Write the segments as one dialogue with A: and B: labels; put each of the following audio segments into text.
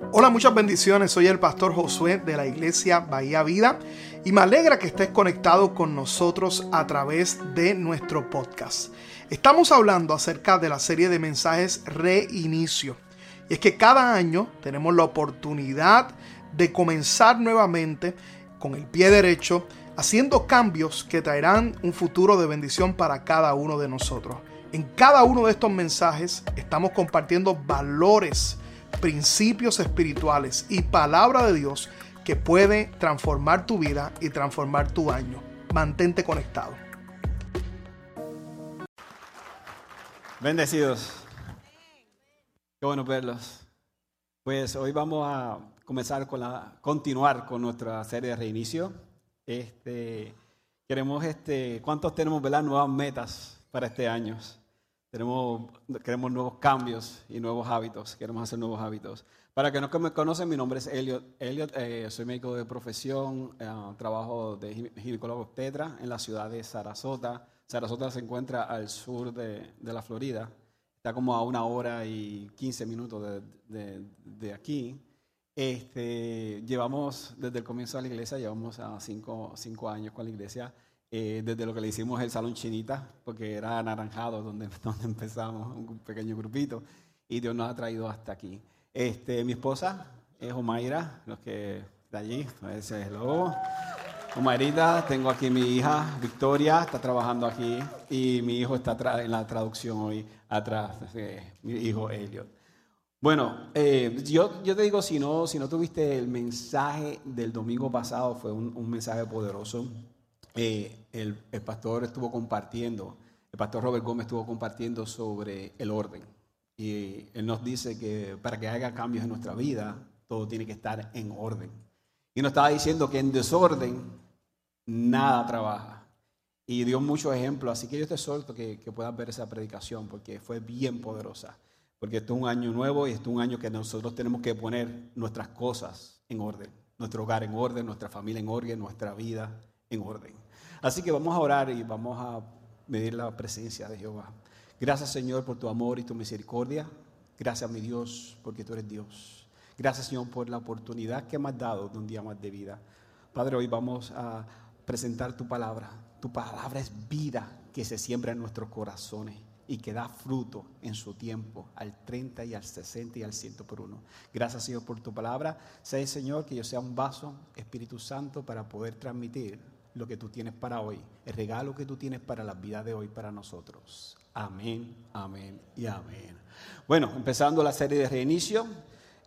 A: Hola, muchas bendiciones. Soy el pastor Josué de la iglesia Bahía Vida y me alegra que estés conectado con nosotros a través de nuestro podcast. Estamos hablando acerca de la serie de mensajes Reinicio. Y es que cada año tenemos la oportunidad de comenzar nuevamente con el pie derecho, haciendo cambios que traerán un futuro de bendición para cada uno de nosotros. En cada uno de estos mensajes estamos compartiendo valores, principios espirituales y palabra de Dios que puede transformar tu vida y transformar tu año. Mantente conectado.
B: Bendecidos. Qué bueno verlos. Pues hoy vamos a comenzar con la, continuar con nuestra serie de reinicio. Este, queremos, este, ¿cuántos tenemos, verdad, nuevas metas para este año? Tenemos, queremos nuevos cambios y nuevos hábitos. Queremos hacer nuevos hábitos. Para que no me conocen, mi nombre es Elliot. Elliot eh, soy médico de profesión, eh, trabajo de ginecólogo obstetra en la ciudad de Sarasota. Sarasota se encuentra al sur de, de, la Florida. Está como a una hora y 15 minutos de, de, de aquí. Este, llevamos desde el comienzo de la iglesia, llevamos a cinco, cinco años con la iglesia. Eh, desde lo que le hicimos el Salón Chinita, porque era anaranjado donde, donde empezamos, un pequeño grupito, y Dios nos ha traído hasta aquí. Este, mi esposa es Omaira, los que de allí, ese es hello. Omairita, tengo aquí mi hija Victoria, está trabajando aquí, y mi hijo está en la traducción hoy atrás, eh, mi hijo Elliot. Bueno, eh, yo, yo te digo, si no, si no tuviste el mensaje del domingo pasado, fue un, un mensaje poderoso. Eh, el, pastor estuvo compartiendo, el pastor Robert Gómez estuvo compartiendo sobre el orden. Y él nos dice que para que haya cambios en nuestra vida, todo tiene que estar en orden. Y nos estaba diciendo que en desorden nada trabaja. Y dio muchos ejemplos, así que yo te suelto que, que puedas ver esa predicación porque fue bien poderosa. Porque esto es un año nuevo y esto es un año que nosotros tenemos que poner nuestras cosas en orden. Nuestro hogar en orden, nuestra familia en orden, nuestra vida en orden. Así que vamos a orar y vamos a medir la presencia de Jehová. Gracias Señor por tu amor y tu misericordia. Gracias mi Dios porque tú eres Dios. Gracias Señor por la oportunidad que me has dado de un día más de vida. Padre, hoy vamos a presentar tu palabra. Tu palabra es vida que se siembra en nuestros corazones y que da fruto en su tiempo, al 30 y al 60 y al 100 por uno. Gracias Señor por tu palabra. Sé Señor que yo sea un vaso, Espíritu Santo, para poder transmitir lo que tú tienes para hoy, el regalo que tú tienes para la vida de hoy para nosotros. Amén, amén y amén. Bueno, empezando la serie de reinicio,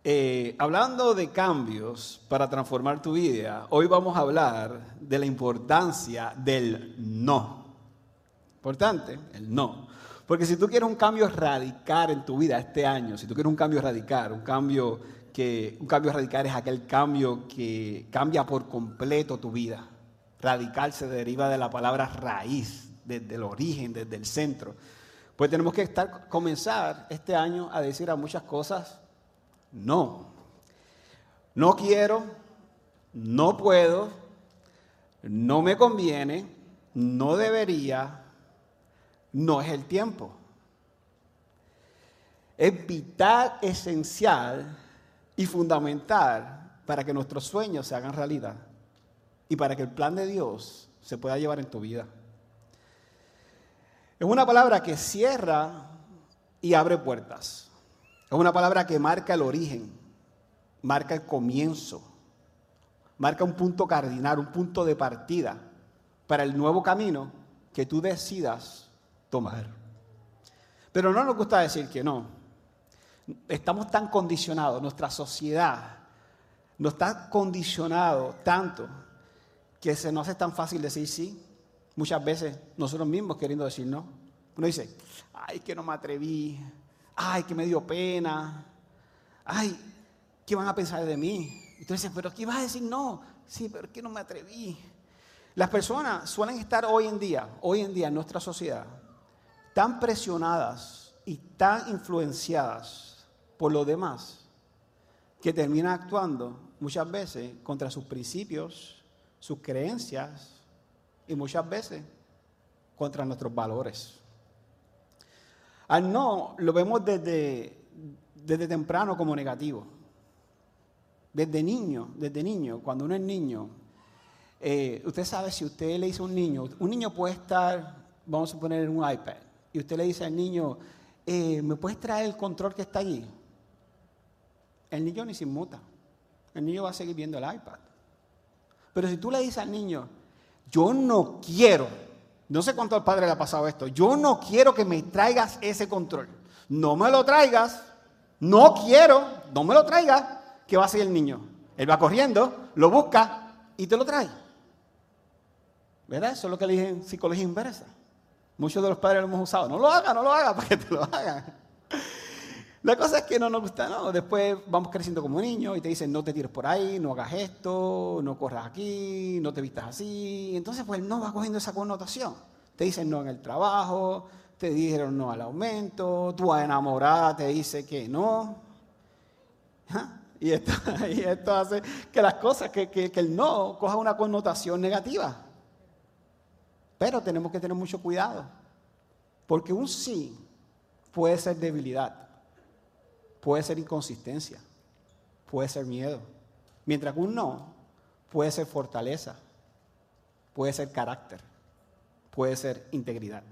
B: eh, hablando de cambios para transformar tu vida, hoy vamos a hablar de la importancia del no. Importante, el no. Porque si tú quieres un cambio radical en tu vida este año, si tú quieres un cambio radical, un cambio que un cambio radical es aquel cambio que cambia por completo tu vida. Radical se deriva de la palabra raíz, desde el origen, desde el centro. Pues tenemos que estar, comenzar este año a decir a muchas cosas, no. No quiero, no puedo, no me conviene, no debería, no es el tiempo. Es vital, esencial y fundamental para que nuestros sueños se hagan realidad y para que el plan de Dios se pueda llevar en tu vida. Es una palabra que cierra y abre puertas. Es una palabra que marca el origen, marca el comienzo, marca un punto cardinal, un punto de partida para el nuevo camino que tú decidas tomar. Pero no nos gusta decir que no. Estamos tan condicionados, nuestra sociedad nos está condicionado tanto que se nos hace tan fácil decir sí. Muchas veces nosotros mismos queriendo decir no. Uno dice, ay, que no me atreví, ay, que me dio pena, ay, ¿qué van a pensar de mí? Dices, pero ¿qué vas a decir no? Sí, pero ¿qué no me atreví? Las personas suelen estar hoy en día, hoy en día en nuestra sociedad, tan presionadas y tan influenciadas por los demás que terminan actuando muchas veces contra sus principios, sus creencias y muchas veces contra nuestros valores. Al no lo vemos desde, desde temprano como negativo. desde niño, desde niño, cuando uno es niño, eh, usted sabe si usted le dice a un niño, un niño puede estar, vamos a poner en un iPad, y usted le dice al niño, eh, ¿me puedes traer el control que está allí? El niño ni se inmuta. El niño va a seguir viendo el iPad. Pero si tú le dices al niño, yo no quiero, no sé cuánto al padre le ha pasado esto, yo no quiero que me traigas ese control. No me lo traigas, no quiero, no me lo traigas. ¿Qué va a hacer el niño? Él va corriendo, lo busca y te lo trae. ¿Verdad? Eso es lo que le dije en psicología inversa. Muchos de los padres lo hemos usado. No lo haga, no lo haga, para que te lo hagan. La cosa es que no nos gusta, ¿no? Después vamos creciendo como niños y te dicen, no te tires por ahí, no hagas esto, no corras aquí, no te vistas así. Entonces, pues no va cogiendo esa connotación. Te dicen no en el trabajo, te dijeron no al aumento, tu enamorada te dice que no. Y esto, y esto hace que las cosas, que, que, que el no coja una connotación negativa. Pero tenemos que tener mucho cuidado, porque un sí puede ser debilidad, puede ser inconsistencia, puede ser miedo, mientras que un no puede ser fortaleza, puede ser carácter, puede ser integridad.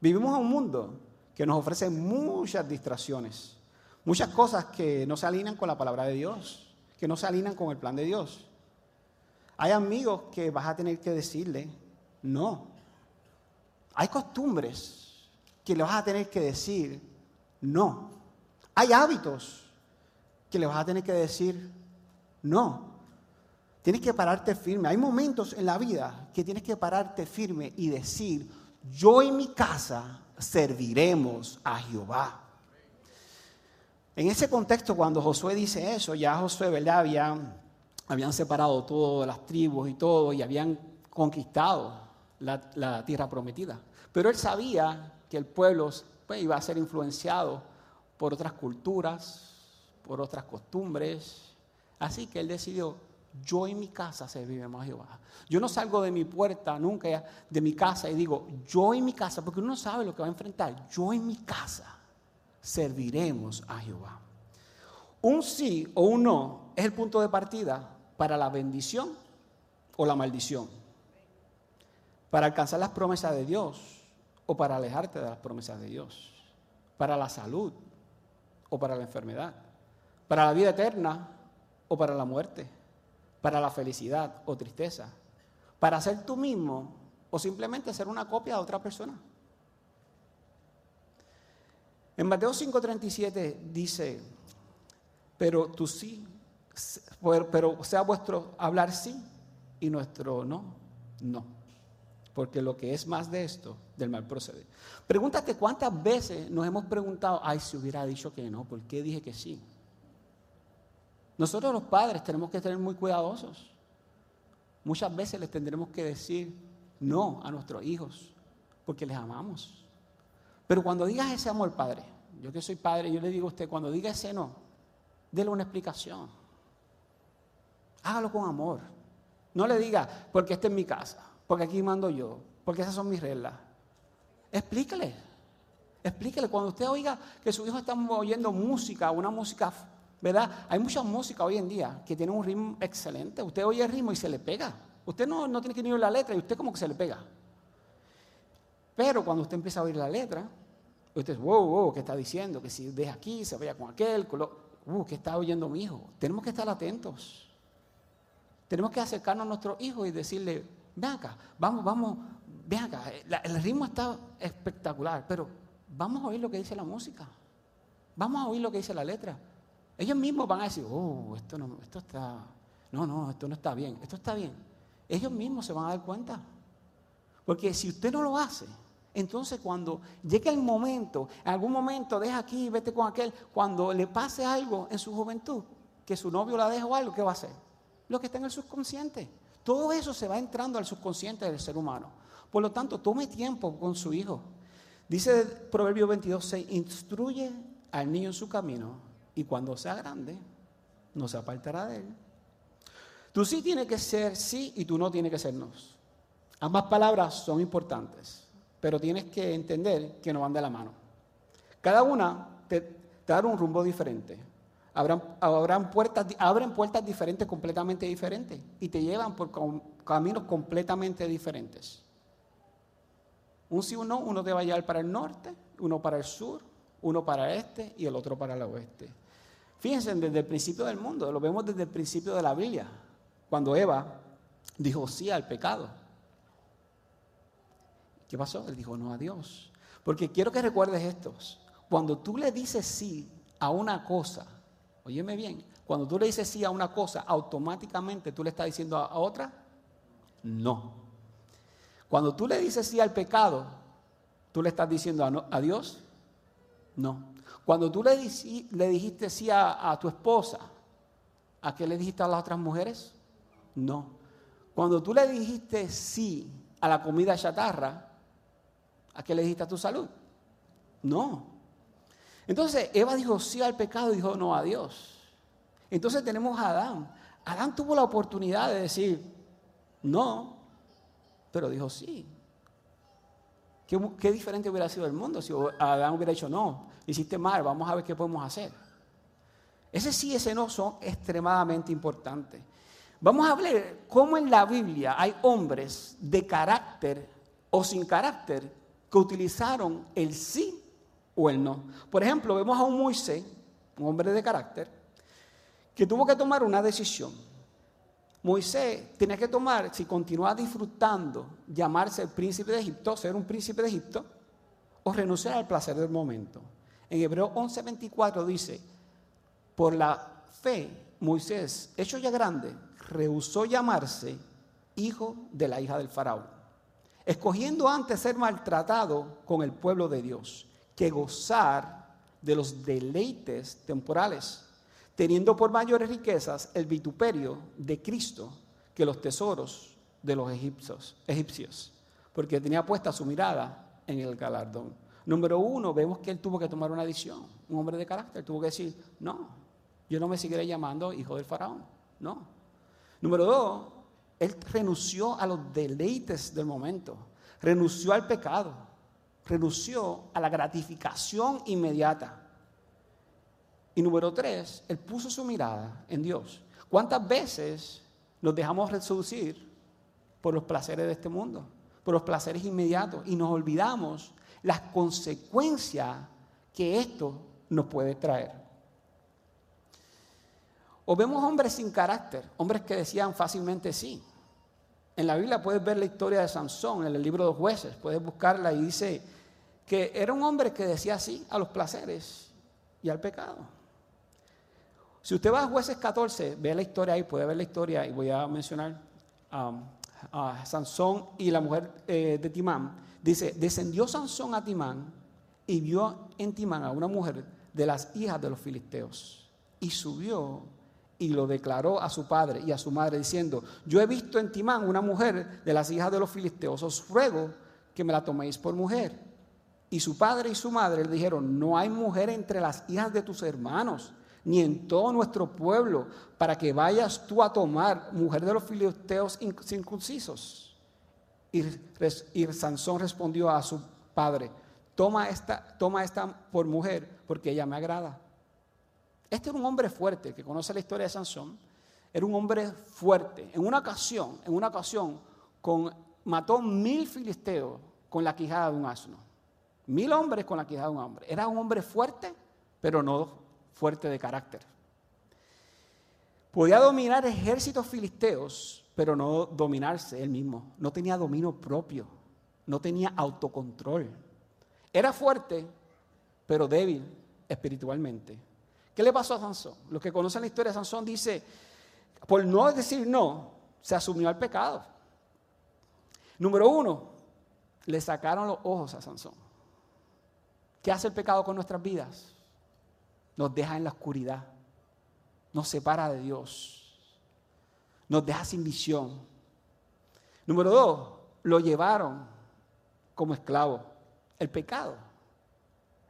B: Vivimos en un mundo que nos ofrece muchas distracciones, muchas cosas que no se alinean con la palabra de Dios, que no se alinean con el plan de Dios. Hay amigos que vas a tener que decirle, no. Hay costumbres que le vas a tener que decir no. Hay hábitos que le vas a tener que decir no. Tienes que pararte firme. Hay momentos en la vida que tienes que pararte firme y decir, yo y mi casa serviremos a Jehová. En ese contexto, cuando Josué dice eso, ya Josué, ¿verdad? Habían, habían separado todas las tribus y todo, y habían conquistado la, tierra prometida. Pero él sabía que el pueblo pues, iba a ser influenciado por otras culturas, por otras costumbres. Así que él decidió, yo en mi casa serviremos a Jehová. Yo no salgo de mi puerta nunca, de mi casa, y digo, yo en mi casa, porque uno no sabe lo que va a enfrentar. Yo en mi casa serviremos a Jehová. Un sí o un no es el punto de partida para la bendición o la maldición para alcanzar las promesas de Dios o para alejarte de las promesas de Dios, para la salud o para la enfermedad, para la vida eterna o para la muerte, para la felicidad o tristeza, para ser tú mismo o simplemente ser una copia de otra persona. En Mateo 5:37 dice, pero tú sí, pero sea vuestro hablar sí y nuestro no, no porque lo que es más de esto, del mal procede. Pregúntate cuántas veces nos hemos preguntado, ay, si hubiera dicho que no, ¿por qué dije que sí? Nosotros los padres tenemos que ser muy cuidadosos. Muchas veces les tendremos que decir no a nuestros hijos, porque les amamos. Pero cuando digas ese amor, padre, yo que soy padre, yo le digo a usted, cuando diga ese no, déle una explicación. Hágalo con amor. No le diga, porque esta es mi casa porque aquí mando yo, porque esas son mis reglas. Explíquele, explíquele. Cuando usted oiga que su hijo está oyendo música, una música, ¿verdad? Hay mucha música hoy en día que tiene un ritmo excelente. Usted oye el ritmo y se le pega. Usted no, no tiene que ni oír la letra y usted como que se le pega. Pero cuando usted empieza a oír la letra, usted, wow, wow, ¿qué está diciendo? Que si deja aquí, se vaya con aquel, uh, ¿qué está oyendo mi hijo? Tenemos que estar atentos. Tenemos que acercarnos a nuestro hijo y decirle, ven acá, vamos, vamos, ven acá, el ritmo está espectacular, pero vamos a oír lo que dice la música, vamos a oír lo que dice la letra. Ellos mismos van a decir, oh, esto no, esto está, no, no, esto no está bien, esto está bien. Ellos mismos se van a dar cuenta. Porque si usted no lo hace, entonces cuando llegue el momento, en algún momento deja aquí, vete con aquel, cuando le pase algo en su juventud, que su novio la deje o algo, ¿qué va a hacer? Lo que está en el subconsciente. Todo eso se va entrando al subconsciente del ser humano. Por lo tanto, tome tiempo con su hijo. Dice Proverbio 22, se instruye al niño en su camino y cuando sea grande, no se apartará de él. Tú sí tienes que ser sí y tú no tienes que ser no. Ambas palabras son importantes, pero tienes que entender que no van de la mano. Cada una te, te da un rumbo diferente. Habrán, puertas, abren puertas diferentes, completamente diferentes, y te llevan por caminos completamente diferentes. Un sí o no, uno te va a llevar para el norte, uno para el sur, uno para el este y el otro para el oeste. Fíjense, desde el principio del mundo, lo vemos desde el principio de la Biblia, cuando Eva dijo sí al pecado. ¿Qué pasó? Él dijo no a Dios. Porque quiero que recuerdes esto. Cuando tú le dices sí a una cosa, óyeme bien, cuando tú le dices sí a una cosa, automáticamente tú le estás diciendo a, otra, no. Cuando tú le dices sí al pecado, tú le estás diciendo a, Dios, no. Cuando tú le, le dijiste sí a, a tu esposa, ¿a qué le dijiste a las otras mujeres? No. Cuando tú le dijiste sí a la comida chatarra, ¿a qué le dijiste a tu salud? No. Entonces Eva dijo sí al pecado y dijo no a Dios. Entonces tenemos a Adán. Adán tuvo la oportunidad de decir no, pero dijo sí. ¿Qué, diferente hubiera sido el mundo si Adán hubiera dicho no, hiciste mal, vamos a ver qué podemos hacer? Ese sí y ese no son extremadamente importantes. Vamos a ver cómo en la Biblia hay hombres de carácter o sin carácter que utilizaron el sí o el no. Por ejemplo, vemos a un Moisés, un hombre de carácter, que tuvo que tomar una decisión. Moisés tenía que tomar, si continuaba disfrutando, llamarse el príncipe de Egipto, ser un príncipe de Egipto, o renunciar al placer del momento. En Hebreo 11:24 dice, por la fe, Moisés, hecho ya grande, rehusó llamarse hijo de la hija del faraón, escogiendo antes ser maltratado con el pueblo de Dios que gozar de los deleites temporales, teniendo por mayores riquezas el vituperio de Cristo que los tesoros de los egipcios, egipcios porque tenía puesta su mirada en el galardón. Número uno, vemos que él tuvo que tomar una decisión, un hombre de carácter, tuvo que decir, no, yo no me seguiré llamando hijo del faraón, no. Número dos, él renunció a los deleites del momento, renunció al pecado, renunció a la gratificación inmediata. Y número tres, él puso su mirada en Dios. ¿Cuántas veces nos dejamos reducir por los placeres de este mundo, por los placeres inmediatos y nos olvidamos las consecuencias que esto nos puede traer? O vemos hombres sin carácter, hombres que decían fácilmente sí. En la Biblia puedes ver la historia de Sansón en el libro de los jueces, puedes buscarla y dice que era un hombre que decía sí a los placeres y al pecado. Si usted va a jueces 14, ve la historia ahí, puede ver la historia y voy a mencionar um, a Sansón y la mujer eh, de Timán. Dice, descendió Sansón a Timán y vio en Timán a una mujer de las hijas de los filisteos y subió y lo declaró a su padre y a su madre diciendo, yo he visto en Timán una mujer de las hijas de los filisteos, os ruego que me la toméis por mujer. Y su padre y su madre le dijeron, no hay mujer entre las hijas de tus hermanos, ni en todo nuestro pueblo, para que vayas tú a tomar mujer de los filisteos circuncisos. Y, y Sansón respondió a su padre, toma esta, toma esta por mujer, porque ella me agrada. Este era un hombre fuerte, que conoce la historia de Sansón. Era un hombre fuerte. En una ocasión, en una ocasión, mató mil filisteos con la quijada de un asno. Mil hombres con la quijada de un hombre. Era un hombre fuerte, pero no fuerte de carácter. Podía dominar ejércitos filisteos, pero no dominarse él mismo. No tenía dominio propio. No tenía autocontrol. Era fuerte, pero débil espiritualmente. ¿Qué le pasó a Sansón? Los que conocen la historia de Sansón dice, por no decir no, se asumió al pecado. Número uno, le sacaron los ojos a Sansón. ¿Qué hace el pecado con nuestras vidas? Nos deja en la oscuridad, nos separa de Dios, nos deja sin visión. Número dos, lo llevaron como esclavo. El pecado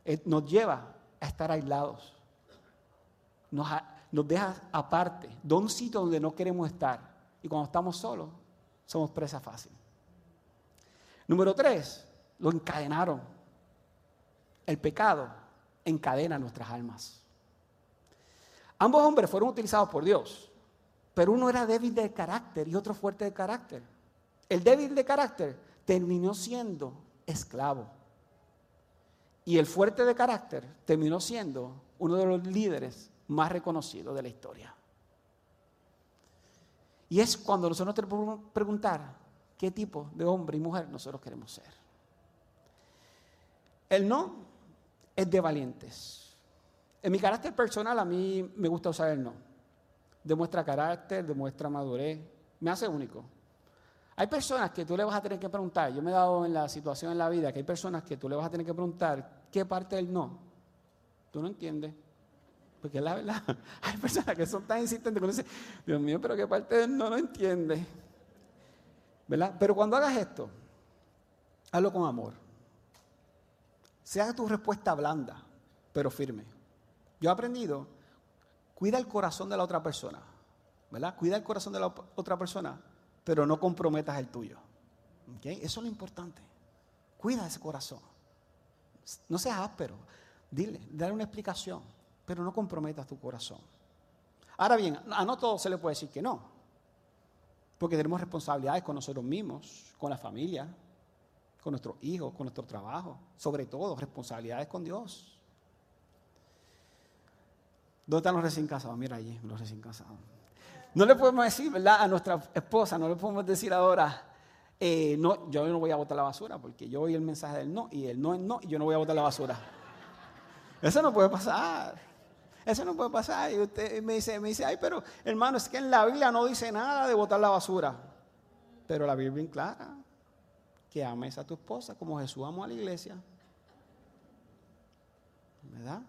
B: eh, nos lleva a estar aislados nos, deja aparte, de un sitio donde no queremos estar. Y cuando estamos solos, somos presa fácil. Número tres, lo encadenaron. El pecado encadena nuestras almas. Ambos hombres fueron utilizados por Dios, pero uno era débil de carácter y otro fuerte de carácter. El débil de carácter terminó siendo esclavo. Y el fuerte de carácter terminó siendo uno de los líderes más reconocidos de la historia. Y es cuando nosotros tenemos que preguntar qué tipo de hombre y mujer nosotros queremos ser. El no es de valientes. En mi carácter personal a mí me gusta usar el no. Demuestra carácter, demuestra madurez, me hace único. Hay personas que tú le vas a tener que preguntar, yo me he dado en la situación en la vida que hay personas que tú le vas a tener que preguntar qué parte del no. Tú no entiendes. Porque la verdad, hay personas que son tan insistentes que dicen, Dios mío, pero qué parte del no no entiende. ¿Verdad? Pero cuando hagas esto, hazlo con amor. Sea tu respuesta blanda, pero firme. Yo he aprendido, cuida el corazón de la otra persona. ¿Verdad? Cuida el corazón de la otra persona pero no comprometas el tuyo. Eso es lo importante. Cuida ese corazón. No seas áspero. Dile, dale una explicación, pero no comprometas tu corazón. Ahora bien, a no todo se le puede decir que no. Porque tenemos responsabilidades con nosotros mismos, con la familia, con nuestros hijos, con nuestro trabajo. Sobre todo, responsabilidades con Dios. ¿Dónde están los recién casados? Mira allí, los recién casados. No le podemos decir, ¿verdad? A nuestra esposa, no le podemos decir ahora, eh, no, yo no voy a botar la basura, porque yo oí el mensaje del no, y el no es no, y yo no voy a botar la basura. Eso no puede pasar. Eso no puede pasar. Y usted me dice, me dice, ay, pero hermano, es que en la Biblia no dice nada de botar la basura. Pero la Biblia es clara. Que ames a tu esposa como Jesús amó a la iglesia. ¿Verdad?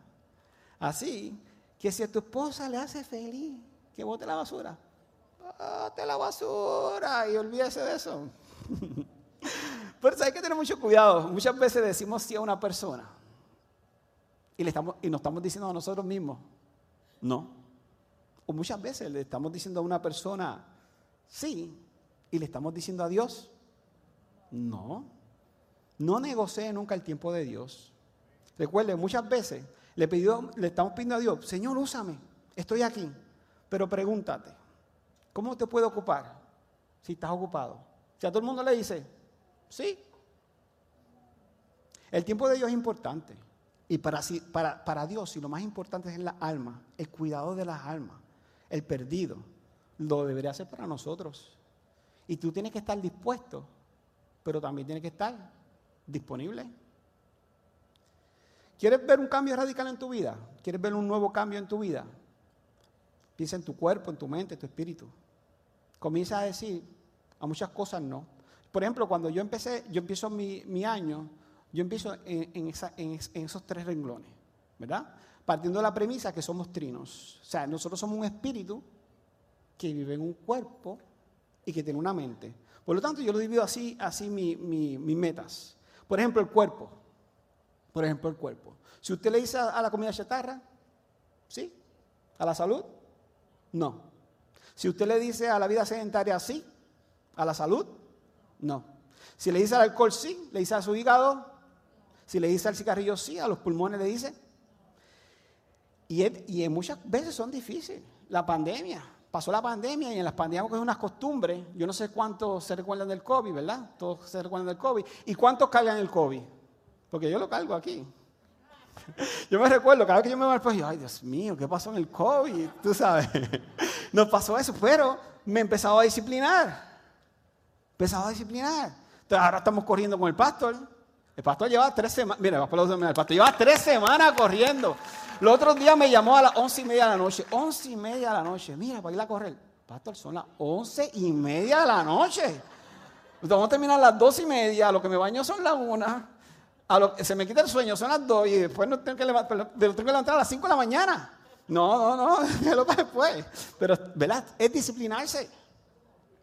B: Así que si a tu esposa le hace feliz que bote la basura. Bote la basura y olvídese de eso. Pero hay que tener mucho cuidado. Muchas veces decimos sí a una persona y, le estamos, y nos estamos diciendo a nosotros mismos, no. O muchas veces le estamos diciendo a una persona sí y le estamos diciendo a Dios, no. No negocie nunca el tiempo de Dios. Recuerde, muchas veces le, pidió, le estamos pidiendo a Dios, Señor, úsame, estoy aquí. Pero pregúntate, ¿cómo te puedo ocupar si estás ocupado? Si a todo el mundo le dice, sí. El tiempo de Dios es importante. Y para, para, para Dios, y lo más importante es la alma, el cuidado de las almas, el perdido, lo debería hacer para nosotros. Y tú tienes que estar dispuesto, pero también tienes que estar disponible. ¿Quieres ver un cambio radical en tu vida? ¿Quieres ver un nuevo cambio en tu vida? Piensa en tu cuerpo, en tu mente, en tu espíritu. Comienza a decir a muchas cosas no. Por ejemplo, cuando yo empecé, yo empiezo mi, año, yo empiezo en, esos tres renglones, ¿verdad? Partiendo de la premisa que somos trinos. O sea, nosotros somos un espíritu que vive en un cuerpo y que tiene una mente. Por lo tanto, yo lo divido así, así mis metas. Por ejemplo, el cuerpo. Por ejemplo, el cuerpo. Si usted le dice a la comida chatarra, ¿sí? A la salud, no. Si usted le dice a la vida sedentaria sí, a la salud, no. Si le dice al alcohol sí, le dice a su hígado, si le dice al cigarrillo sí, a los pulmones le dice. Y, y muchas veces son difíciles. La pandemia, pasó la pandemia y en las pandemias hay unas costumbres. Yo no sé cuántos se recuerdan del COVID, ¿verdad? Todos se recuerdan del COVID. ¿Y cuántos cargan el COVID? Porque yo lo cargo aquí. Yo me recuerdo, cada vez que yo me voy al país, ay Dios mío, ¿qué pasó en el COVID? Tú sabes, nos pasó eso, pero me empezaba a disciplinar. Empezaba a disciplinar. Entonces ahora estamos corriendo con el pastor. El pastor lleva tres semanas, mira, el pastor lleva tres semanas corriendo. Los otros días me llamó a las once y media de la noche. Once y media de la noche. Mira, para ir a correr. Pastor, son las once y media de la noche. Vamos a terminar a las dos y media. Lo que me baño son las una se me quita el sueño, son las 2 y después no tengo que, levantar, tengo que levantar a las 5 de la mañana. No, no, no, lo después. Pero, ¿verdad? Es disciplinarse.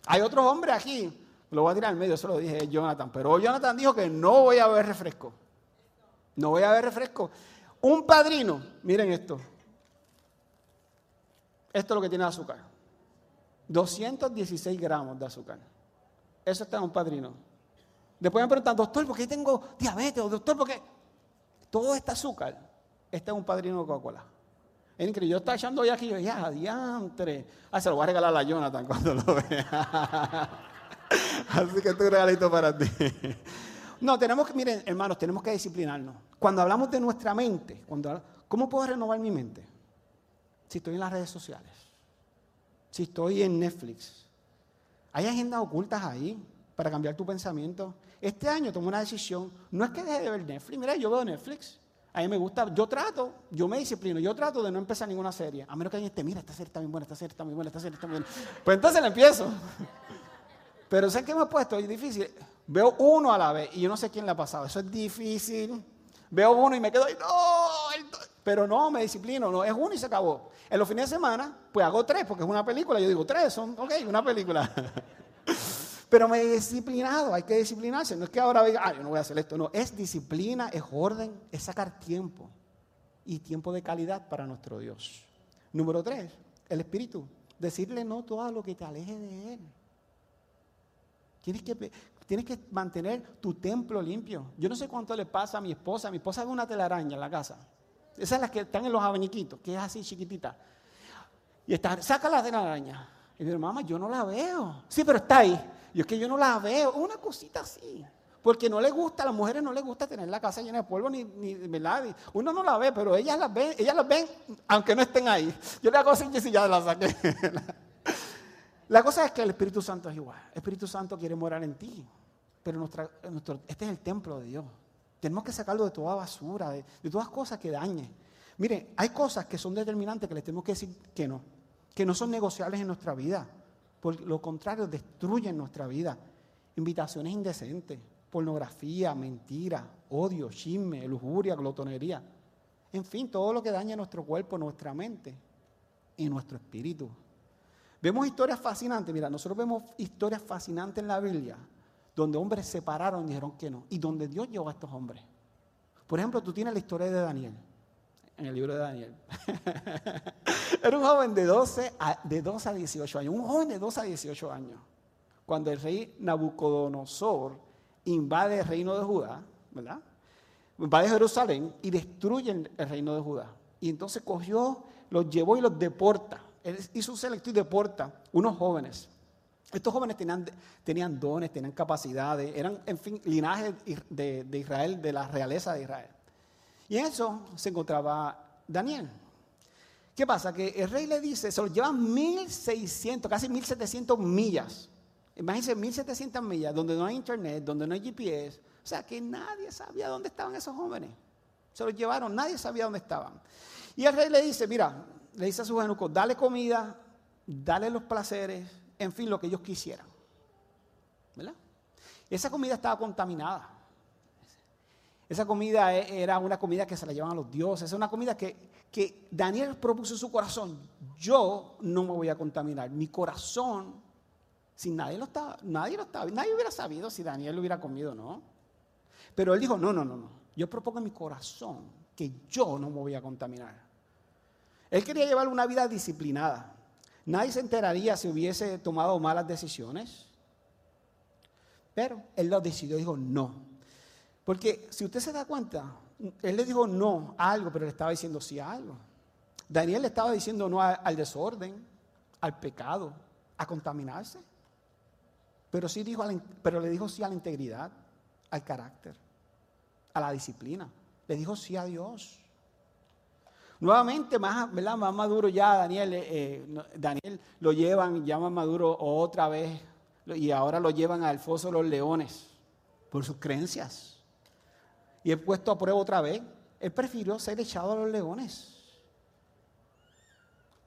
B: Hay otros hombres aquí, lo voy a tirar al medio, eso lo dije Jonathan, pero Jonathan dijo que no voy a beber refresco. No voy a beber refresco. Un padrino, miren esto. Esto es lo que tiene azúcar. 216 gramos de azúcar. Eso está en un padrino. Después me preguntan, doctor, ¿por qué tengo diabetes? O doctor, ¿por qué? Todo este azúcar está en un padrino de Coca-Cola. Es increíble. Yo estaba echando hoy aquí yo, ya, diantre. Ah, se lo voy a regalar a Jonathan cuando lo vea. Así que tu regalito para ti. No, tenemos que, miren, hermanos, tenemos que disciplinarnos. Cuando hablamos de nuestra mente, cuando, ¿cómo puedo renovar mi mente? Si estoy en las redes sociales, si estoy en Netflix, hay agendas ocultas ahí para cambiar tu pensamiento. Este año tomé una decisión, no es que deje de ver Netflix, mira, yo veo Netflix, a mí me gusta, yo trato, yo me disciplino, yo trato de no empezar ninguna serie, a menos que alguien esté, mira, esta serie está muy buena, esta serie está muy buena, esta serie está muy buena. Pues entonces la empiezo. Pero ¿sabes qué me he puesto? Es difícil. Veo uno a la vez y yo no sé quién le ha pasado. Eso es difícil. Veo uno y me quedo, no, pero no, me disciplino, no, es uno y se acabó. En los fines de semana, pues hago tres, porque es una película. Yo digo, tres son, ok, una película. pero me he disciplinado, hay que disciplinarse. No es que ahora diga, ah, yo no voy a hacer esto. No, es disciplina, es orden, es sacar tiempo. Y tiempo de calidad para nuestro Dios. Número tres, el Espíritu. Decirle no todo lo que te aleje de Él. Tienes que, tienes que mantener tu templo limpio. Yo no sé cuánto le pasa a mi esposa. Mi esposa ve una telaraña en la casa. Esas es las que están en los abaniquitos, que es así chiquitita. Y está, saca la telaraña. Y dice, mamá, yo no la veo. Sí, pero está ahí. Y es que yo no la veo. Una cosita así. Porque no le gusta, a las mujeres no les gusta tener la casa llena de polvo, ni, ni ¿verdad? Uno no la ve, pero ellas las ven, ellas las ven, aunque no estén ahí. Yo le hago así y ya la saqué. La cosa es que el Espíritu Santo es igual. El Espíritu Santo quiere morar en ti. Pero nuestra, este es el templo de Dios. Tenemos que sacarlo de toda basura, de, todas cosas que dañen. Mire, hay cosas que son determinantes que les tenemos que decir que no. Que no son negociables en nuestra vida. Por lo contrario, destruyen nuestra vida. Invitaciones indecentes, pornografía, mentira, odio, chisme, lujuria, glotonería. En fin, todo lo que daña nuestro cuerpo, nuestra mente y nuestro espíritu. Vemos historias fascinantes, mira, nosotros vemos historias fascinantes en la Biblia, donde hombres se pararon y dijeron que no, y donde Dios llevó a estos hombres. Por ejemplo, tú tienes la historia de Daniel, en el libro de Daniel. Era un joven de 12, a, de 12 a 18 años, un joven de 12 a 18 años, cuando el rey Nabucodonosor invade el reino de Judá, ¿verdad? Invade Jerusalén y destruye el reino de Judá. Y entonces cogió, los llevó y los deporta hizo un selecto y deporta unos jóvenes. Estos jóvenes tenían, tenían dones, tenían capacidades, eran, en fin, linaje de, de, Israel, de la realeza de Israel. Y en eso se encontraba Daniel. ¿Qué pasa? Que el rey le dice, se los llevan 1600, casi 1700 millas. Imagínense 1700 millas, donde no hay internet, donde no hay GPS. O sea, que nadie sabía dónde estaban esos jóvenes. Se los llevaron, nadie sabía dónde estaban. Y el rey le dice, mira, le dice a sus eunucos, dale comida, dale los placeres, en fin, lo que ellos quisieran. ¿Verdad? Esa comida estaba contaminada. Esa comida e, era una comida que se la llevaban a los dioses. Es una comida que, que Daniel propuso en su corazón. Yo no me voy a contaminar. Mi corazón, si nadie lo estaba, nadie lo estaba, nadie hubiera sabido si Daniel lo hubiera comido, ¿no? Pero él dijo, no, no, no, no. Yo propongo en mi corazón que yo no me voy a contaminar. Él quería llevar una vida disciplinada. Nadie se enteraría si hubiese tomado malas decisiones. Pero él lo decidió, dijo no. Porque si usted se da cuenta, él le dijo no a algo, pero le estaba diciendo sí a algo. Daniel le estaba diciendo no al desorden, al pecado, a contaminarse. Pero, sí dijo, pero le dijo sí a la integridad, al carácter, a la disciplina. Le dijo sí a Dios. Nuevamente, más, más maduro ya, Daniel, eh, eh, Daniel lo llevan ya más maduro otra vez y ahora lo llevan al foso de los leones por sus creencias. Y he puesto a prueba otra vez. Él prefirió ser echado a los leones.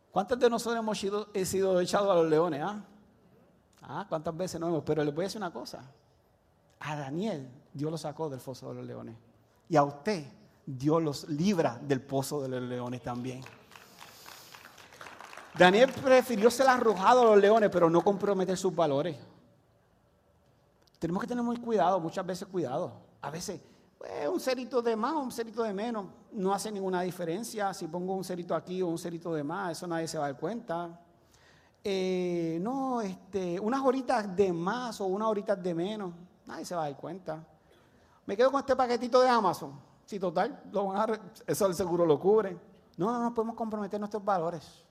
B: ¿Cuántas de nosotros hemos sido, sido echados a los leones? Ah? ah, ¿cuántas veces no hemos? Pero les voy a decir una cosa. A Daniel Dios lo sacó del foso de los leones. Y a usted Dios los libra del pozo de los leones también. Daniel prefirió ser arrojado a los leones, pero no comprometer sus valores. Tenemos que tener muy cuidado, muchas veces cuidado. A veces, pues, un cerito de más o un cerito de menos no hace ninguna diferencia. Si pongo un cerito aquí o un cerito de más, eso nadie se va a dar cuenta. Eh, no, este, unas horitas de más o unas horitas de menos, nadie se va a dar cuenta. Me quedo con este paquetito de Amazon. Sí, total, lo van a, eso el seguro lo cubre. No, no, no podemos comprometer nuestros valores.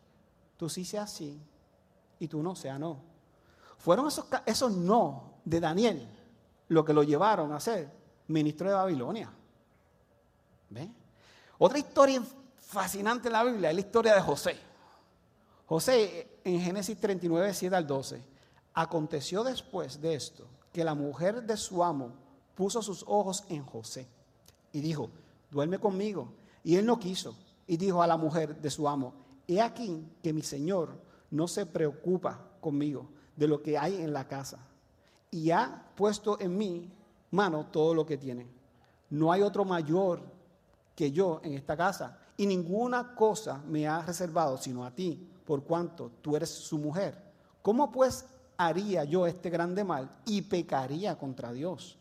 B: Tú sí seas sí y tú no sea no. Fueron esos, esos no de Daniel lo que lo llevaron a ser ministro de Babilonia. ¿Ve? Otra historia fascinante en la Biblia es la historia de José. José en Génesis 39, 7 al 12. Aconteció después de esto que la mujer de su amo puso sus ojos en José y dijo, duerme conmigo. Y él no quiso. Y dijo a la mujer de su amo, he aquí que mi señor no se preocupa conmigo de lo que hay en la casa. Y ha puesto en mi mano todo lo que tiene. No hay otro mayor que yo en esta casa. Y ninguna cosa me ha reservado sino a ti, por cuanto tú eres su mujer. ¿Cómo pues haría yo este grande mal y pecaría contra Dios?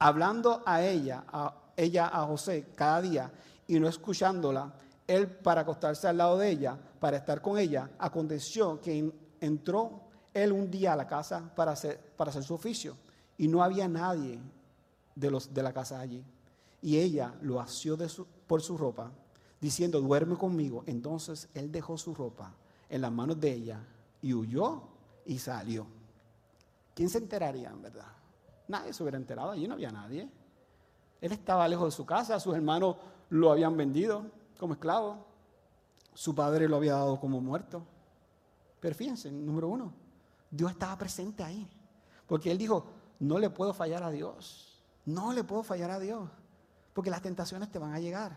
B: Hablando a ella, a ella a José cada día y no escuchándola, él para acostarse al lado de ella, para estar con ella, aconteció que entró él un día a la casa para hacer, para hacer su oficio y no había nadie de, los, de la casa allí. Y ella lo asió de por su ropa, diciendo, duerme conmigo. Entonces él dejó su ropa en las manos de ella y huyó y salió. ¿Quién se enteraría, en verdad? Nadie se hubiera enterado, allí no había nadie. Él estaba lejos de su casa, sus hermanos lo habían vendido como esclavo, su padre lo había dado como muerto. Pero fíjense, número uno, Dios estaba presente ahí, porque él dijo, no le puedo fallar a Dios, no le puedo fallar a Dios, porque las tentaciones te van a llegar,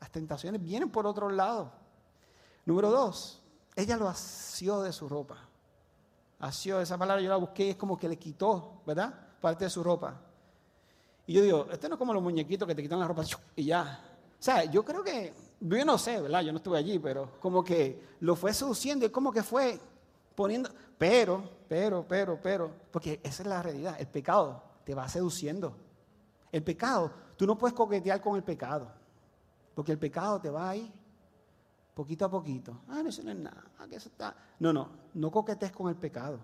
B: las tentaciones vienen por otro lado. Número dos, ella lo asió de su ropa. Asió, esa palabra yo la busqué, es como que le quitó, ¿verdad? Parte de su ropa. Y yo digo, este no es como los muñequitos que te quitan la ropa y ya. O sea, yo creo que, yo no sé, ¿verdad? Yo no estuve allí, pero como que lo fue seduciendo y como que fue poniendo, pero, pero, pero, pero, porque esa es la realidad, el pecado te va seduciendo. El pecado, tú no puedes coquetear con el pecado, porque el pecado te va ahí poquito a poquito. Ah, no, eso no es nada. Ah, eso está. No, no, no coquetes con el pecado.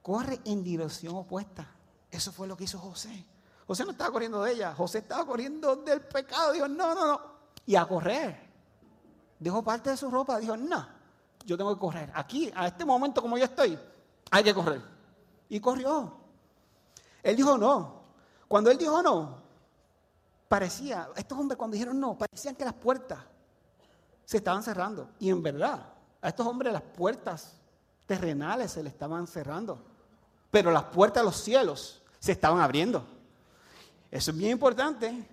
B: Corre en dirección opuesta. Eso fue lo que hizo José. José no estaba corriendo de ella, José estaba corriendo del pecado. Dijo, no, no, no. Y a correr. Dejó parte de su ropa. Dijo, no, yo tengo que correr. Aquí, a este momento como yo estoy, hay que correr. Y corrió. Él dijo no. Cuando él dijo no, parecía, estos hombres cuando dijeron no, parecían que las puertas se estaban cerrando. Y en verdad, a estos hombres las puertas terrenales se le estaban cerrando. Pero las puertas de los cielos se estaban abriendo. Eso es bien importante.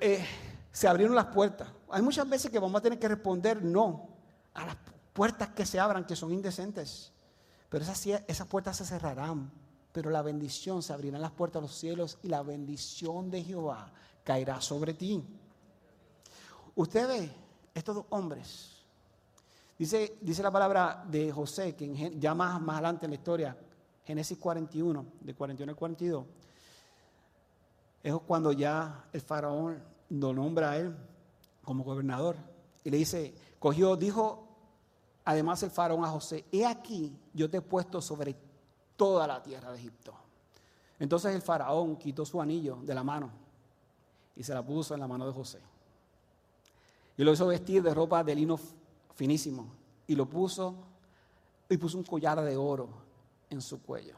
B: Eh, se abrieron las puertas. Hay muchas veces que vamos a tener que responder no a las puertas que se abran, que son indecentes. Pero esas, esas puertas se cerrarán. Pero la bendición se abrirán las puertas de los cielos y la bendición de Jehová caerá sobre ti. Usted ve estos dos hombres. Dice, dice la palabra de José, que ya más, más adelante en la historia, Génesis 41, de 41 al 42, es cuando ya el faraón lo nombra a él como gobernador. Y le dice, cogió, dijo además el faraón a José, he aquí, yo te he puesto sobre toda la tierra de Egipto. Entonces el faraón quitó su anillo de la mano y se la puso en la mano de José. Y lo hizo vestir de ropa de lino finísimo. Y lo puso, y puso un collar de oro en su cuello.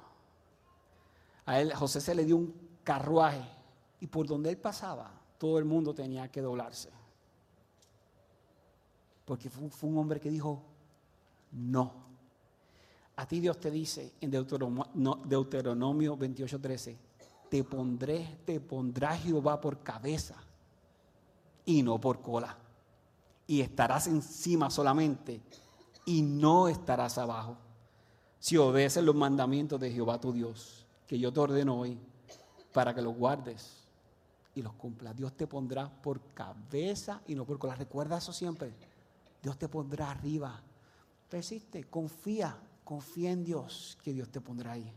B: A él, José se le dio un carruaje. Y por donde él pasaba, todo el mundo tenía que doblarse. Porque fue, un hombre que dijo, no. A ti Dios te dice en Deuteronomio, Deuteronomio 28:13, te pondré, te pondrá Jehová por cabeza y no por cola y estarás encima solamente y no estarás abajo. Si obedeces los mandamientos de Jehová tu Dios, que yo te ordeno hoy, para que los guardes y los cumplas. Dios te pondrá por cabeza y no por cola. Recuerda eso siempre. Dios te pondrá arriba. Persiste, confía, confía en Dios, que Dios te pondrá ahí.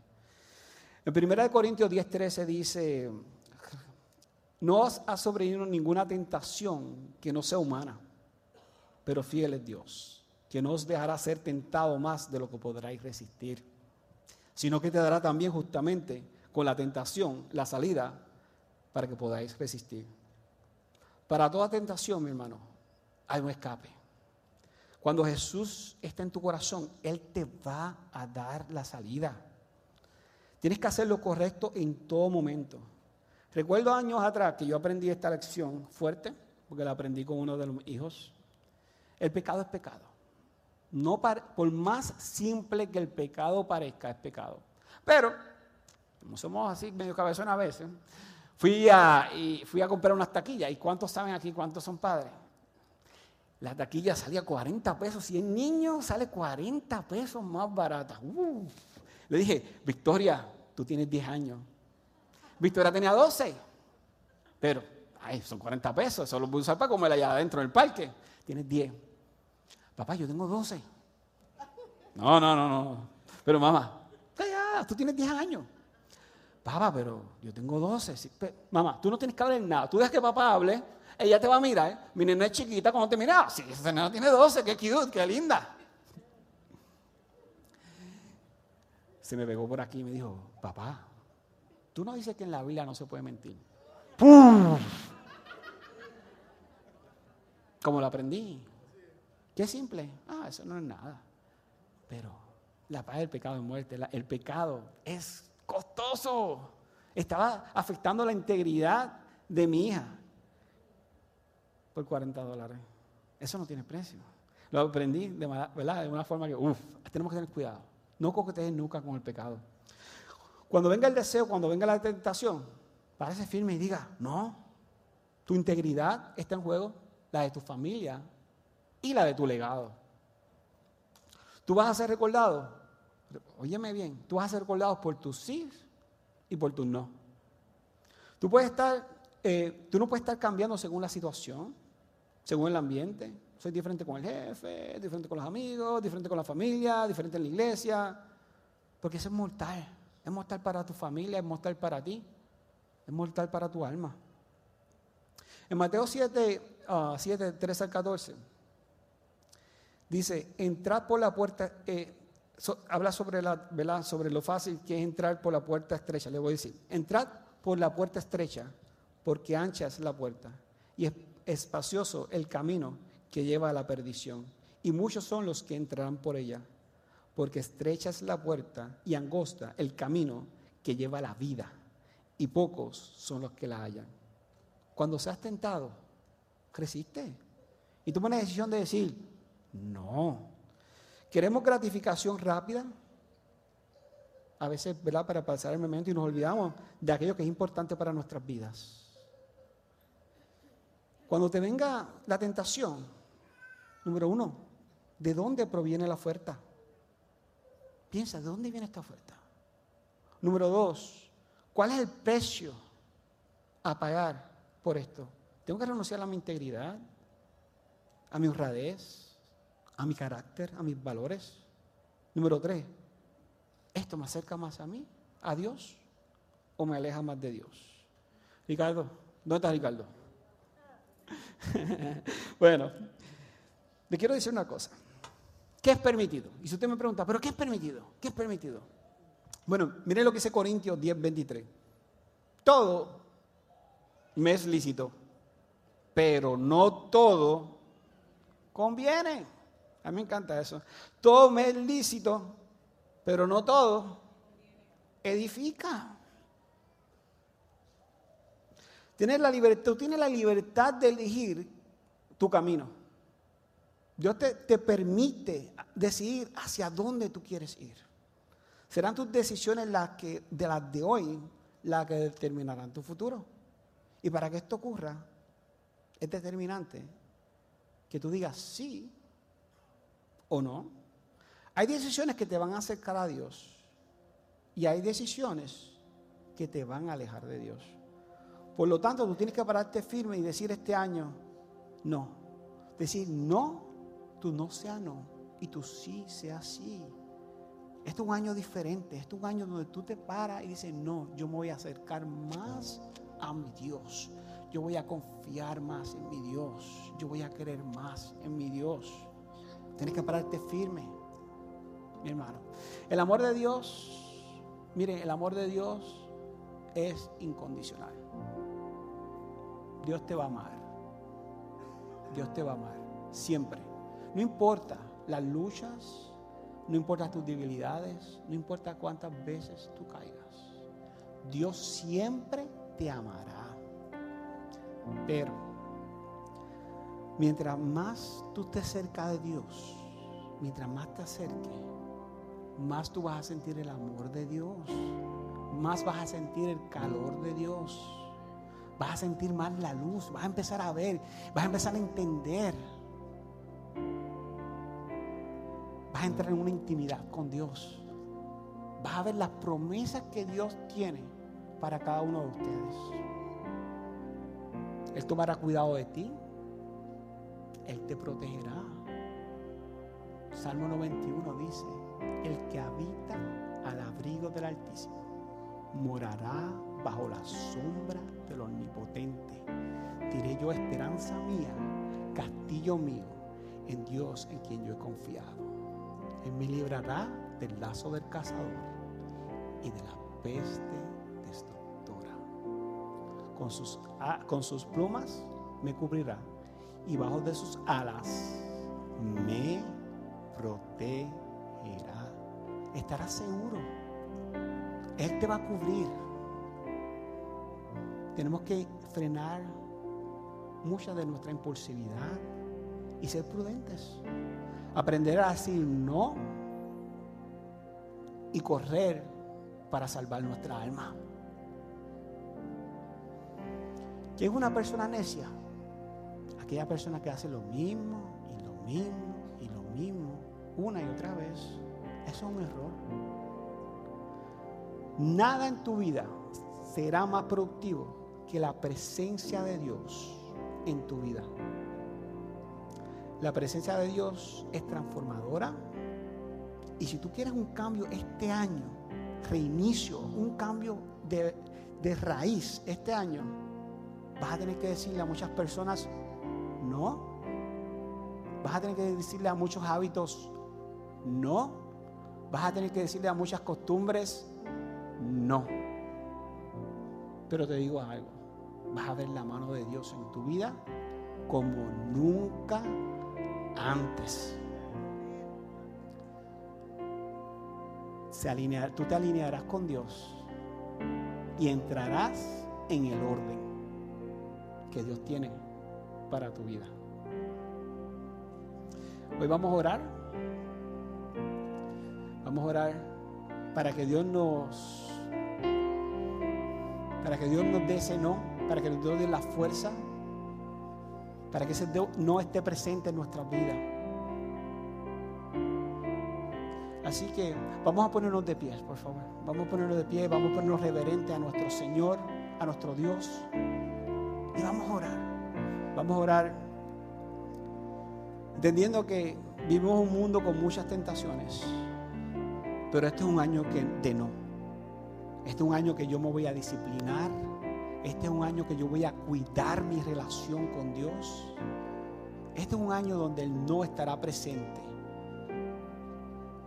B: En 1 Corintios 10:13 dice, no os ha sobrevenido ninguna tentación que no sea humana pero fiel es Dios, que no os dejará ser tentado más de lo que podráis resistir, sino que te dará también justamente con la tentación la salida para que podáis resistir. Para toda tentación, mi hermano, hay un escape. Cuando Jesús está en tu corazón, Él te va a dar la salida. Tienes que hacer lo correcto en todo momento. Recuerdo años atrás que yo aprendí esta lección fuerte, porque la aprendí con uno de los hijos. El pecado es pecado. No por más simple que el pecado parezca, es pecado. Pero, como somos así medio cabezones a veces, fui a, fui a comprar unas taquillas. ¿Y cuántos saben aquí cuántos son padres? La taquilla salía 40 pesos. y el niño sale 40 pesos más barata. Le dije, Victoria, tú tienes 10 años. Victoria tenía 12. Pero, ay, son 40 pesos. Eso lo voy a usar para comer allá adentro del parque. Tienes 10. Papá, yo tengo 12. No, no, no, no. Pero mamá, ya, tú tienes 10 años. Papá, pero yo tengo 12. mamá, tú no tienes que hablar nada. Tú dejas que papá hable. Ella te va a mirar. Mi nena es chiquita cuando te mira. Sí, esa nena tiene 12. Qué cute, qué linda. Se me pegó por aquí y me dijo, papá, Tú no dices que en la Biblia no se puede mentir. ¡Pum! Como lo aprendí. Qué simple. Ah, eso no es nada. Pero la paz del pecado es muerte. el pecado es costoso. Estaba afectando la integridad de mi hija por 40 dólares. Eso no tiene precio. Lo aprendí de, ¿verdad? de una forma que, uff, tenemos que tener cuidado. No coquetees nunca con el pecado. Cuando venga el deseo, cuando venga la tentación, parece firme y diga, no, tu integridad está en juego, la de tu familia y la de tu legado. Tú vas a ser recordado, óyeme bien, tú vas a ser recordado por tus sí y por tus no. Tú puedes estar, eh, tú no puedes estar cambiando según la situación, según el ambiente. Soy diferente con el jefe, diferente con los amigos, diferente con la familia, diferente en la iglesia, porque eso es mortal. Es mortal para tu familia, es mortal para ti, es mortal para tu alma. En Mateo 7, 7 13 al 14, dice, entrad por la puerta, eh, habla sobre, la, sobre lo fácil que es entrar por la puerta estrecha. Le voy a decir, entrad por la puerta estrecha, porque ancha es la puerta y es espacioso el camino que lleva a la perdición, y muchos son los que entrarán por ella porque estrecha es la puerta y angosta el camino que lleva a la vida, y pocos son los que la hallan. Cuando seas tentado, creciste. Y tomas la decisión de decir, no. ¿Queremos gratificación rápida? A veces, ¿verdad? Para pasar el momento y nos olvidamos de aquello que es importante para nuestras vidas. Cuando te venga la tentación, número uno, ¿de dónde proviene la oferta? Piensa, ¿de dónde viene esta oferta? Número dos, ¿cuál es el precio a pagar por esto? ¿Tengo que renunciar a mi integridad? ¿A mi honradez? ¿A mi carácter? ¿A mis valores? Número tres, ¿esto me acerca más a mí, a Dios, o me aleja más de Dios? Ricardo, ¿dónde está Ricardo? bueno, le quiero decir una cosa. ¿Qué es permitido? Y si usted me pregunta, ¿pero qué es permitido? ¿Qué es permitido? Bueno, mire lo que dice Corintios 10, 23. Todo me es lícito, pero no todo conviene. A mí me encanta eso. Todo me es lícito, pero no todo edifica. Tienes la libertad, tú tienes la libertad de elegir tu camino. Dios te, permite decidir hacia dónde tú quieres ir. Serán tus decisiones las que, de las de hoy las que determinarán tu futuro. Y para que esto ocurra, es determinante que tú digas sí o no. Hay decisiones que te van a acercar a Dios y hay decisiones que te van a alejar de Dios. Por lo tanto, tú tienes que pararte firme y decir este año no. Decir no tu no sea no y tu sí sea sí. Este es un año diferente, este es un año donde tú te paras y dices, no, yo me voy a acercar más a mi Dios. Yo voy a confiar más en mi Dios. Yo voy a creer más en mi Dios. Tienes que pararte firme, mi hermano. El amor de Dios, miren, el amor de Dios es incondicional. Dios te va a amar. Dios te va a amar. siempre. No importa las luchas, no importa tus debilidades, no importa cuántas veces tú caigas. Dios siempre te amará. Pero mientras más tú estés cerca de Dios, mientras más te acerques, más tú vas a sentir el amor de Dios, más vas a sentir el calor de Dios, vas a sentir más la luz, vas a empezar a ver, vas a empezar a entender. Vas a entrar en una intimidad con Dios. Vas a ver las promesas que Dios tiene para cada uno de ustedes. Él tomará cuidado de ti. Él te protegerá. Salmo 91 dice, el que habita al abrigo del Altísimo morará bajo la sombra del Omnipotente. Diré yo esperanza mía, castillo mío, en Dios en quien yo he confiado. Él me librará del lazo del cazador y de la peste destructora. Con sus, con sus plumas me cubrirá y bajo de sus alas me protegerá. Estarás seguro. Él te va a cubrir. Tenemos que frenar mucha de nuestra impulsividad y ser prudentes. Aprender a decir no y correr para salvar nuestra alma. ¿Quién es una persona necia? Aquella persona que hace lo mismo y lo mismo y lo mismo una y otra vez. Eso es un error. Nada en tu vida será más productivo que la presencia de Dios en tu vida. La presencia de Dios es transformadora. Y si tú quieres un cambio este año, reinicio, un cambio de, de raíz este año, vas a tener que decirle a muchas personas, no. Vas a tener que decirle a muchos hábitos, no. Vas a tener que decirle a muchas costumbres, no. Pero te digo algo, vas a ver la mano de Dios en tu vida como nunca antes. Se tú te alinearás con Dios y entrarás en el orden que Dios tiene para tu vida. Hoy vamos a orar. Vamos a orar para que Dios nos para que Dios nos dé ese no, para que Dios dé la fuerza para que ese no esté presente en nuestras vidas. Así que vamos a ponernos de pie, por favor. Vamos a ponernos de pie, vamos a ponernos reverente a nuestro Señor, a nuestro Dios. Y vamos a orar. Vamos a orar entendiendo que vivimos un mundo con muchas tentaciones. Pero este es un año que, de no. Este es un año que yo me voy a disciplinar este es un año que yo voy a cuidar mi relación con Dios. Este es un año donde Él no estará presente.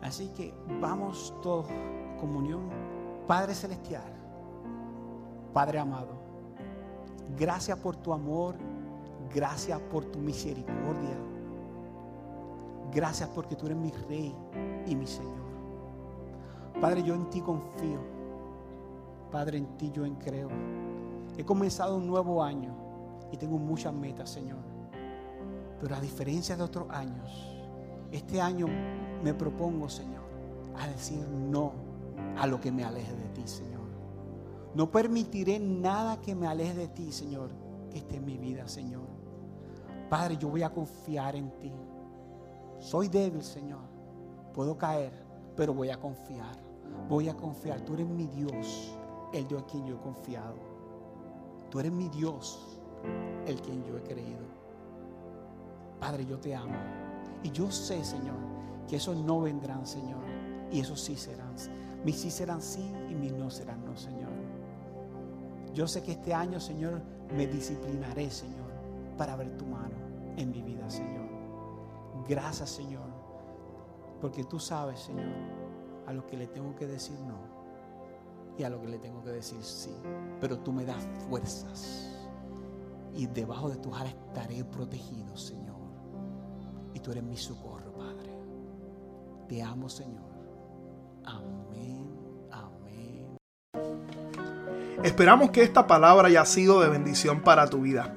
B: Así que vamos todos comunión. Padre Celestial, Padre amado, gracias por tu amor, gracias por tu misericordia. Gracias porque tú eres mi rey y mi Señor. Padre, yo en ti confío. Padre, en ti yo en creo. He comenzado un nuevo año y tengo muchas metas, Señor. Pero a diferencia de otros años, este año me propongo, Señor, a decir no a lo que me aleje de ti, Señor. No permitiré nada que me aleje de ti, Señor, que esté en mi vida, Señor. Padre, yo voy a confiar en ti. Soy débil, Señor. Puedo caer, pero voy a confiar. Voy a confiar. Tú eres mi Dios, el Dios a quien yo he confiado. Tú eres mi Dios, el quien yo he creído. Padre, yo te amo. Y yo sé, Señor, que esos no vendrán, Señor. Y esos sí serán. Mis sí serán sí y mis no serán no, Señor. Yo sé que este año, Señor, me disciplinaré, Señor, para ver tu mano en mi vida, Señor. Gracias, Señor, porque tú sabes, Señor, a lo que le tengo que decir no y a lo que le tengo que decir sí. Pero tú me das fuerzas y debajo de tus alas estaré protegido, Señor.
C: y tú eres mi socorro, Padre. Te amo, Señor. Amén, amén.
A: Esperamos que esta palabra haya sido de bendición para tu vida.